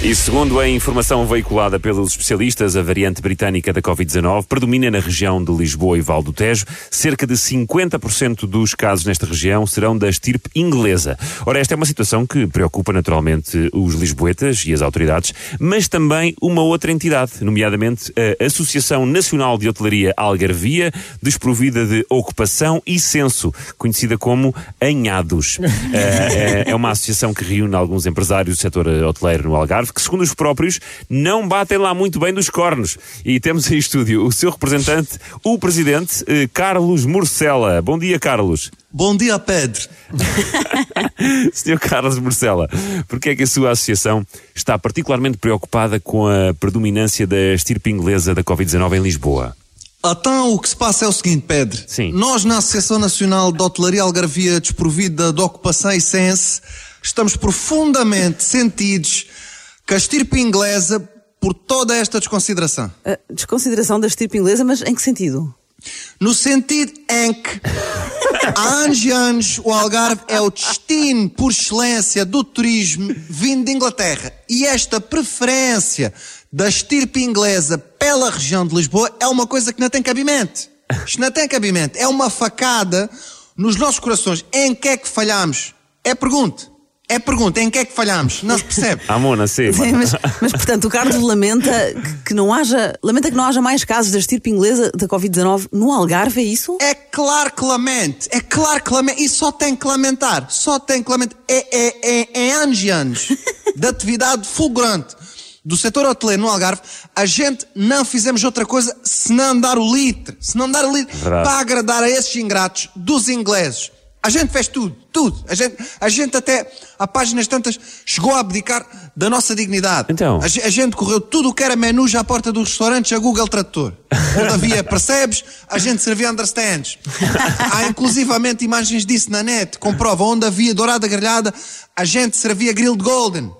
E segundo a informação veiculada pelos especialistas, a variante britânica da Covid-19 predomina na região de Lisboa e Val do Tejo. Cerca de 50% dos casos nesta região serão da estirpe inglesa. Ora, esta é uma situação que preocupa naturalmente os lisboetas e as autoridades, mas também uma outra entidade, nomeadamente a Associação Nacional de Hotelaria Algarvia, desprovida de ocupação e censo, conhecida como Anhados. é, é uma associação que reúne alguns empresários do setor hoteleiro no Algarve que, segundo os próprios, não batem lá muito bem dos cornos. E temos em estúdio o seu representante, o presidente eh, Carlos Morcela. Bom dia, Carlos. Bom dia, Pedro. Senhor Carlos Morcela, porque é que a sua associação está particularmente preocupada com a predominância da estirpe inglesa da Covid-19 em Lisboa? Então, o que se passa é o seguinte, Pedro. Sim. Nós, na Associação Nacional de Hotelaria Algarvia Desprovida de Ocupação e Sense, estamos profundamente sentidos que a estirpe inglesa por toda esta desconsideração. A desconsideração da estirpe inglesa, mas em que sentido? No sentido em que há anos e anos o Algarve é o destino por excelência do turismo vindo de Inglaterra. E esta preferência da estirpe inglesa pela região de Lisboa é uma coisa que não tem cabimento. Isto não tem cabimento. É uma facada nos nossos corações. Em que é que falhamos? É pergunta. É pergunta, em que é que falhamos? Não se percebe. Amona, sim. Sim, mas, mas, portanto o Carlos lamenta que, não haja lamenta que não haja mais casos da estirpe inglesa da Covid-19 no Algarve, é isso? É claro que lamente, é claro que lamente, e só tem que lamentar, só tem que lamentar. É, é, é, é anos e anos de atividade fulgurante do setor hoteleiro no Algarve, a gente não fizemos outra coisa senão dar o litre, senão dar o litre Verdade. para agradar a esses ingratos dos ingleses. A gente fez tudo, tudo. A gente, a gente até, a páginas tantas, chegou a abdicar da nossa dignidade. Então? A, a gente correu tudo o que era menus à porta dos restaurantes a Google Tradutor. Onde havia percebes, a gente servia understands. Há inclusivamente imagens disso na net, comprova. Onde havia dourada grelhada, a gente servia grilled golden.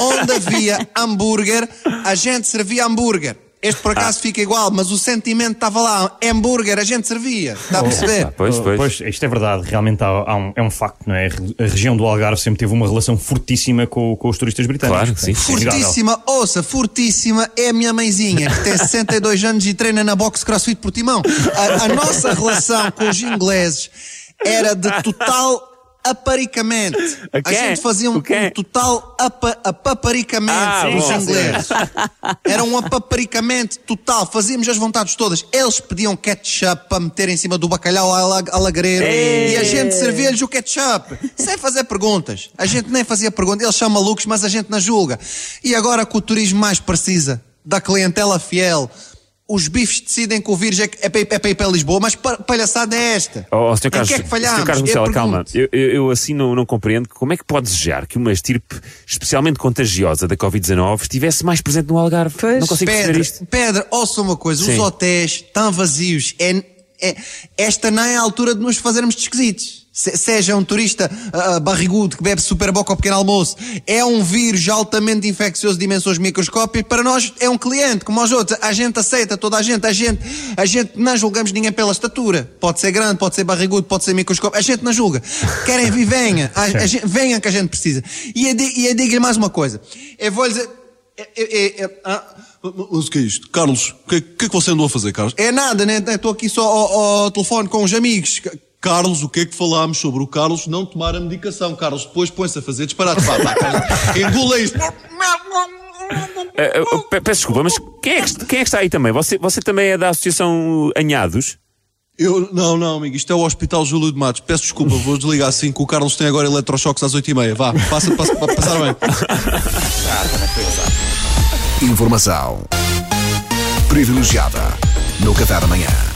Onde havia hambúrguer, a gente servia hambúrguer. Este por acaso fica igual, mas o sentimento estava lá. Hambúrguer, a gente servia. Está a perceber? Ah, pois, pois. Pois, isto é verdade, realmente há, há um, é um facto, não é? A região do Algarve sempre teve uma relação fortíssima com, com os turistas britânicos. Claro, sim. Portanto, é. Fortíssima, ouça, fortíssima é a minha mãezinha, que tem 62 anos e treina na boxe CrossFit Portimão. A, a nossa relação com os ingleses era de total aparicamento. A gente fazia um, um total apa, apaparicamento Ah, ingleses. Era um apaparicamento total. Fazíamos as vontades todas. Eles pediam ketchup para meter em cima do bacalhau ala- alagreiro e a gente servia-lhes o ketchup. Sem fazer perguntas. A gente nem fazia perguntas. Eles são malucos, mas a gente não julga. E agora que o turismo mais precisa da clientela fiel, os bifes decidem que o vírus é, que- é, para, ir- é para ir para Lisboa, mas pa- palhaçada é esta. Oh, Sr. Em Carlos, que é que falhámos? Sr. Carlos Eu Marcelo, calma. Eu, eu- eu assim não, não compreendo como é que pode desejar que uma estirpe especialmente contagiosa da Covid-19 estivesse mais presente no Algarve. Pois. Não consigo perceber Pedra, isto. Pedra, ouça uma coisa, Sim. os hotéis estão vazios. É, é- esta não é a altura de nos fazermos de esquisitos. Se- seja um turista ah, barrigudo que bebe super boca ao pequeno almoço, é um vírus altamente infeccioso de dimensões microscópicas, para nós é um cliente, como os outros. A gente aceita toda a gente, a gente, a gente não julgamos ninguém pela estatura. Pode ser grande, pode ser barrigudo, pode ser microscópico, a gente não julga. Querem vir, venha. A, a gente, venha que a gente precisa. E eu, eu digo-lhe mais uma coisa. Eu vou dizer. É, é, é, ah, Mas o que é isto? Carlos, o que, que é que você andou a fazer, Carlos? é nada, né? Estou aqui só ao, ao telefone com os amigos. Carlos, o que é que falámos sobre o Carlos não tomar a medicação? Carlos depois põe-se a fazer disparate. Vá, vá, engula isto. Eh, pe- peço desculpa, mas quem é, que, quem é que está aí também? Você, você também é da Associação Anhados? Eu, não, não, amigo, isto é o Hospital Júlio de Matos. Peço desculpa, vou desligar assim, que o Carlos tem agora eletrochoques às 8h30. Vá, passa, passa, para passar bem. Informação privilegiada no Café da manhã.